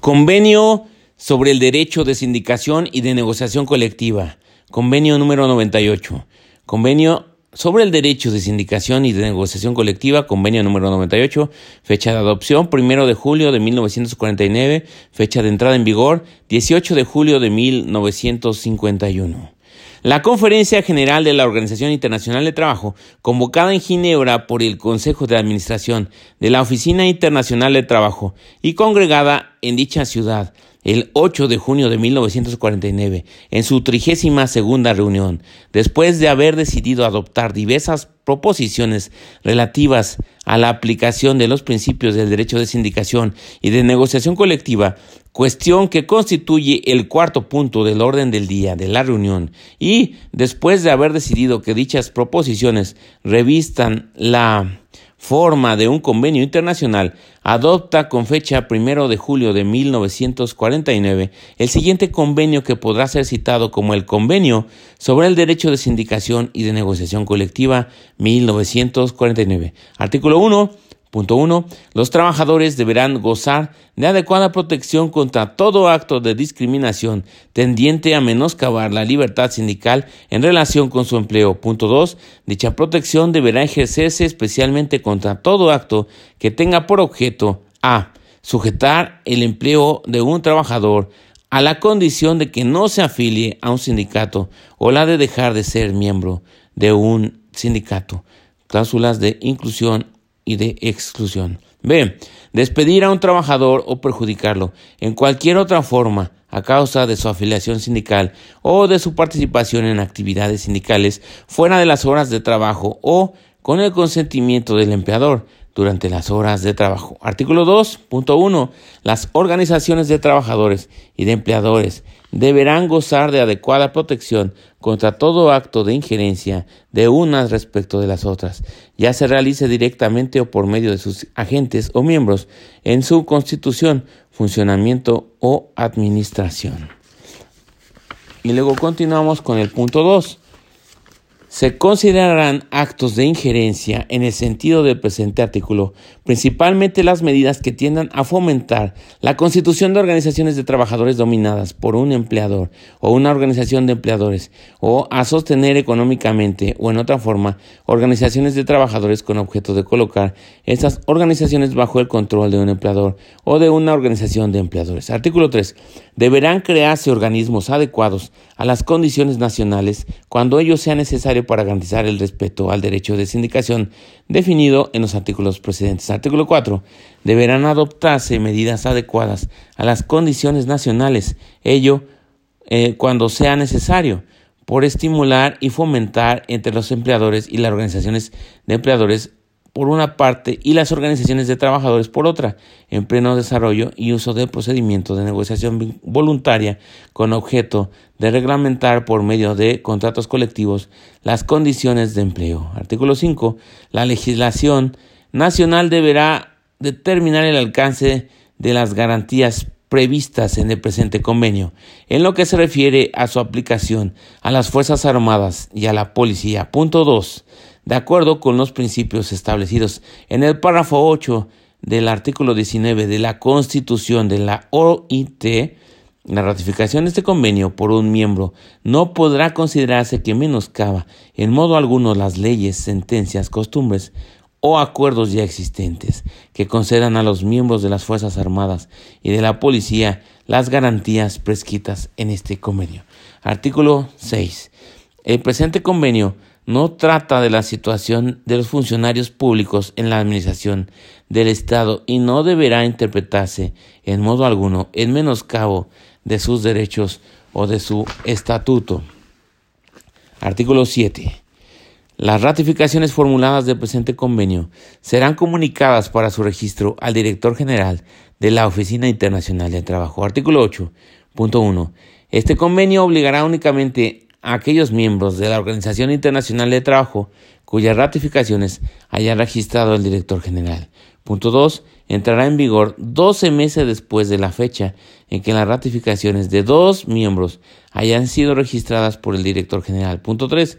Convenio sobre el derecho de sindicación y de negociación colectiva. Convenio número 98. Convenio sobre el derecho de sindicación y de negociación colectiva, convenio número 98, fecha de adopción primero de julio de 1949, fecha de entrada en vigor 18 de julio de 1951. La Conferencia General de la Organización Internacional de Trabajo, convocada en Ginebra por el Consejo de Administración de la Oficina Internacional de Trabajo y congregada en dicha ciudad, el 8 de junio de 1949, en su trigésima segunda reunión, después de haber decidido adoptar diversas proposiciones relativas a la aplicación de los principios del derecho de sindicación y de negociación colectiva, cuestión que constituye el cuarto punto del orden del día de la reunión, y después de haber decidido que dichas proposiciones revistan la forma de un convenio internacional, adopta con fecha primero de julio de 1949 el siguiente convenio que podrá ser citado como el Convenio sobre el Derecho de Sindicación y de Negociación Colectiva 1949. Artículo 1 Punto 1. Los trabajadores deberán gozar de adecuada protección contra todo acto de discriminación tendiente a menoscabar la libertad sindical en relación con su empleo. Punto 2. Dicha protección deberá ejercerse especialmente contra todo acto que tenga por objeto a. sujetar el empleo de un trabajador a la condición de que no se afilie a un sindicato o la de dejar de ser miembro de un sindicato. Cláusulas de inclusión y de exclusión. B. Despedir a un trabajador o perjudicarlo en cualquier otra forma a causa de su afiliación sindical o de su participación en actividades sindicales fuera de las horas de trabajo o con el consentimiento del empleador durante las horas de trabajo. Artículo 2.1. Las organizaciones de trabajadores y de empleadores deberán gozar de adecuada protección contra todo acto de injerencia de unas respecto de las otras, ya se realice directamente o por medio de sus agentes o miembros en su constitución, funcionamiento o administración. Y luego continuamos con el punto 2 se considerarán actos de injerencia en el sentido del presente artículo, principalmente las medidas que tiendan a fomentar la constitución de organizaciones de trabajadores dominadas por un empleador o una organización de empleadores, o a sostener económicamente o en otra forma organizaciones de trabajadores con objeto de colocar estas organizaciones bajo el control de un empleador o de una organización de empleadores. Artículo 3. Deberán crearse organismos adecuados a las condiciones nacionales cuando ello sea necesario para garantizar el respeto al derecho de sindicación definido en los artículos precedentes. Artículo 4. Deberán adoptarse medidas adecuadas a las condiciones nacionales, ello eh, cuando sea necesario, por estimular y fomentar entre los empleadores y las organizaciones de empleadores por una parte y las organizaciones de trabajadores por otra, en pleno desarrollo y uso del procedimiento de negociación voluntaria con objeto de reglamentar por medio de contratos colectivos las condiciones de empleo. Artículo 5. La legislación nacional deberá determinar el alcance de las garantías previstas en el presente convenio, en lo que se refiere a su aplicación a las Fuerzas Armadas y a la Policía. Punto 2 de acuerdo con los principios establecidos en el párrafo 8 del artículo 19 de la Constitución de la OIT, la ratificación de este convenio por un miembro no podrá considerarse que menoscaba en modo alguno las leyes, sentencias, costumbres o acuerdos ya existentes que concedan a los miembros de las Fuerzas Armadas y de la Policía las garantías prescritas en este convenio. Artículo 6. El presente convenio no trata de la situación de los funcionarios públicos en la administración del Estado y no deberá interpretarse en modo alguno en menoscabo de sus derechos o de su estatuto. Artículo 7. Las ratificaciones formuladas del presente convenio serán comunicadas para su registro al director general de la Oficina Internacional de Trabajo. Artículo 8.1. Este convenio obligará únicamente a aquellos miembros de la Organización Internacional de Trabajo cuyas ratificaciones haya registrado el director general. Punto 2. Entrará en vigor 12 meses después de la fecha en que las ratificaciones de dos miembros hayan sido registradas por el director general. Punto 3.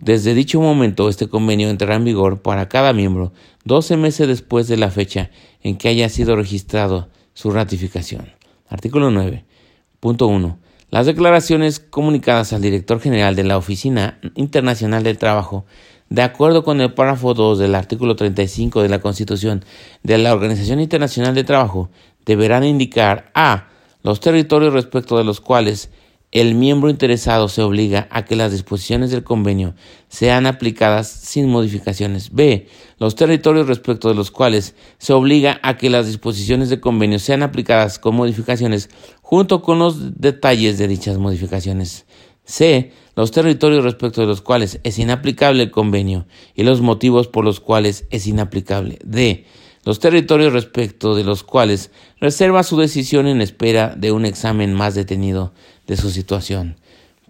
Desde dicho momento, este convenio entrará en vigor para cada miembro 12 meses después de la fecha en que haya sido registrado su ratificación. Artículo 9. Punto 1. Las declaraciones comunicadas al director general de la Oficina Internacional del Trabajo, de acuerdo con el párrafo 2 del artículo 35 de la Constitución de la Organización Internacional del Trabajo, deberán indicar a los territorios respecto de los cuales el miembro interesado se obliga a que las disposiciones del convenio sean aplicadas sin modificaciones. B. Los territorios respecto de los cuales se obliga a que las disposiciones del convenio sean aplicadas con modificaciones junto con los detalles de dichas modificaciones. C. Los territorios respecto de los cuales es inaplicable el convenio y los motivos por los cuales es inaplicable. D los territorios respecto de los cuales reserva su decisión en espera de un examen más detenido de su situación.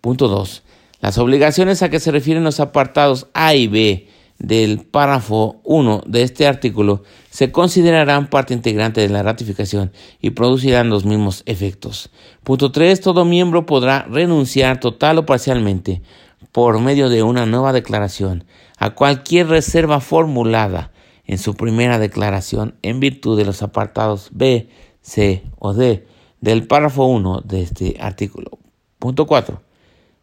Punto 2. Las obligaciones a que se refieren los apartados A y B del párrafo 1 de este artículo se considerarán parte integrante de la ratificación y producirán los mismos efectos. Punto 3. Todo miembro podrá renunciar total o parcialmente por medio de una nueva declaración a cualquier reserva formulada en su primera declaración en virtud de los apartados B, C o D del párrafo 1 de este artículo. Punto 4.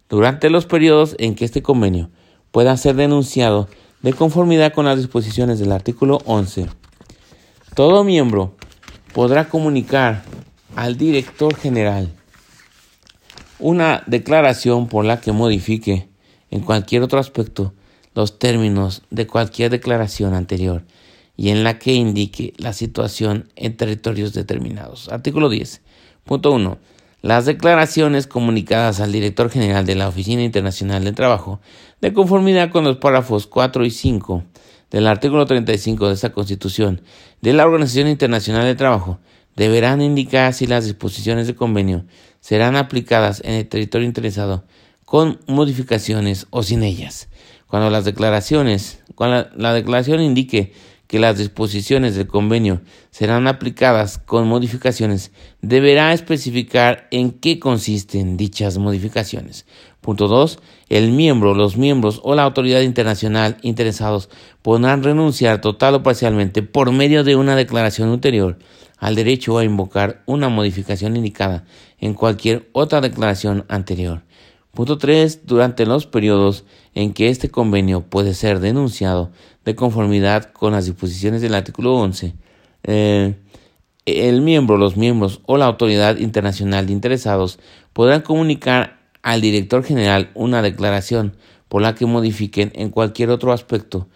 Durante los periodos en que este convenio pueda ser denunciado de conformidad con las disposiciones del artículo 11, todo miembro podrá comunicar al director general una declaración por la que modifique en cualquier otro aspecto los términos de cualquier declaración anterior y en la que indique la situación en territorios determinados. Artículo 10. Punto 1. Las declaraciones comunicadas al director general de la Oficina Internacional del Trabajo, de conformidad con los párrafos 4 y 5 del artículo 35 de esta Constitución de la Organización Internacional del Trabajo, deberán indicar si las disposiciones de convenio serán aplicadas en el territorio interesado con modificaciones o sin ellas. Cuando las declaraciones, cuando la, declaración indique que las disposiciones del convenio serán aplicadas con modificaciones, deberá especificar en qué consisten dichas modificaciones. Punto 2. El miembro, los miembros o la autoridad internacional interesados podrán renunciar total o parcialmente por medio de una declaración ulterior al derecho a invocar una modificación indicada en cualquier otra declaración anterior. Punto 3. Durante los periodos en que este convenio puede ser denunciado de conformidad con las disposiciones del artículo 11, eh, el miembro, los miembros o la autoridad internacional de interesados podrán comunicar al director general una declaración por la que modifiquen en cualquier otro aspecto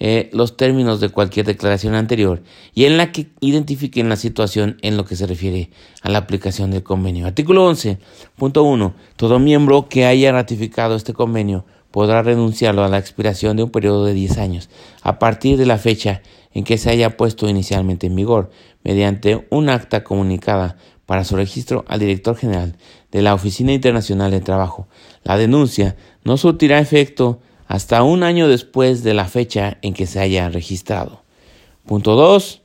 eh, los términos de cualquier declaración anterior y en la que identifiquen la situación en lo que se refiere a la aplicación del convenio. Artículo 11.1. Todo miembro que haya ratificado este convenio podrá renunciarlo a la expiración de un periodo de 10 años a partir de la fecha en que se haya puesto inicialmente en vigor, mediante un acta comunicada para su registro al director general de la Oficina Internacional de Trabajo. La denuncia no surtirá efecto hasta un año después de la fecha en que se haya registrado. Punto 2.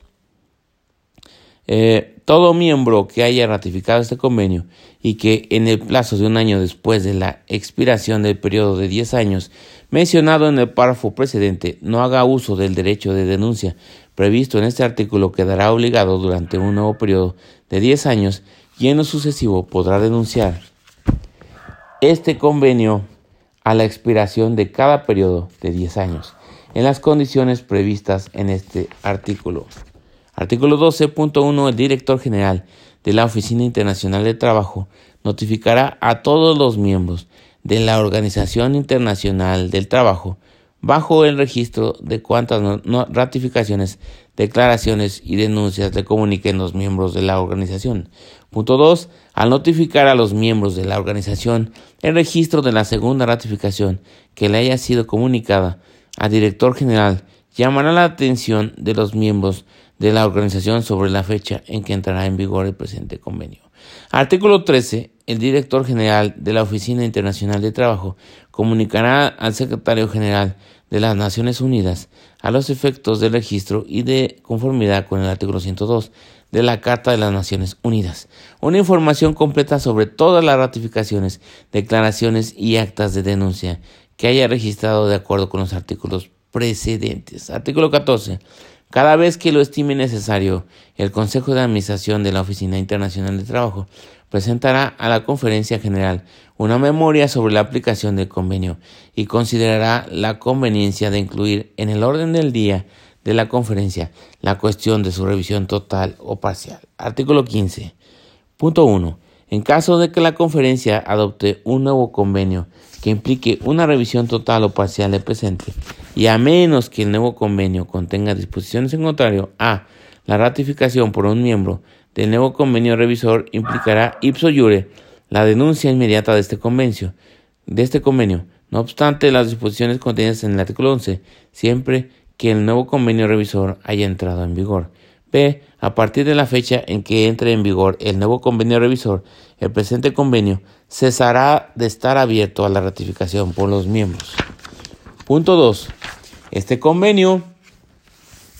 Eh, todo miembro que haya ratificado este convenio y que en el plazo de un año después de la expiración del periodo de 10 años mencionado en el párrafo precedente no haga uso del derecho de denuncia previsto en este artículo quedará obligado durante un nuevo periodo de 10 años y en lo sucesivo podrá denunciar este convenio a la expiración de cada periodo de 10 años, en las condiciones previstas en este artículo. Artículo 12.1. El director general de la Oficina Internacional de Trabajo notificará a todos los miembros de la Organización Internacional del Trabajo bajo el registro de cuántas ratificaciones, declaraciones y denuncias le comuniquen los miembros de la organización. Punto 2. Al notificar a los miembros de la organización el registro de la segunda ratificación que le haya sido comunicada al director general, llamará la atención de los miembros de la organización sobre la fecha en que entrará en vigor el presente convenio. Artículo 13. El director general de la Oficina Internacional de Trabajo comunicará al secretario general de las Naciones Unidas a los efectos del registro y de conformidad con el artículo 102 de la Carta de las Naciones Unidas. Una información completa sobre todas las ratificaciones, declaraciones y actas de denuncia que haya registrado de acuerdo con los artículos precedentes. Artículo 14. Cada vez que lo estime necesario, el Consejo de Administración de la Oficina Internacional de Trabajo presentará a la Conferencia General una memoria sobre la aplicación del convenio y considerará la conveniencia de incluir en el orden del día de la conferencia la cuestión de su revisión total o parcial. Artículo 15. Punto 1. En caso de que la conferencia adopte un nuevo convenio que implique una revisión total o parcial del presente, y a menos que el nuevo convenio contenga disposiciones en contrario a la ratificación por un miembro del nuevo convenio revisor implicará ipso iure la denuncia inmediata de este convenio, de este convenio. No obstante, las disposiciones contenidas en el artículo 11, siempre que el nuevo convenio revisor haya entrado en vigor. A partir de la fecha en que entre en vigor el nuevo convenio revisor, el presente convenio cesará de estar abierto a la ratificación por los miembros. Punto 2. Este convenio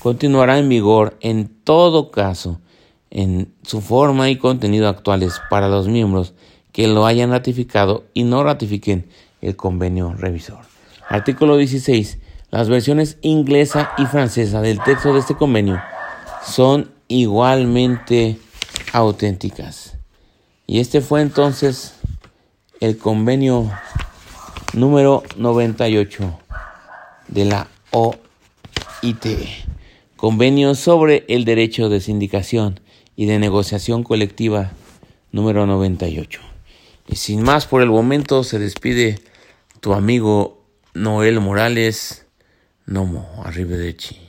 continuará en vigor en todo caso en su forma y contenido actuales para los miembros que lo hayan ratificado y no ratifiquen el convenio revisor. Artículo 16. Las versiones inglesa y francesa del texto de este convenio son igualmente auténticas. Y este fue entonces el convenio número 98 de la OIT, Convenio sobre el Derecho de Sindicación y de Negociación Colectiva número 98. Y sin más por el momento se despide tu amigo Noel Morales, Nomo Arrivederci.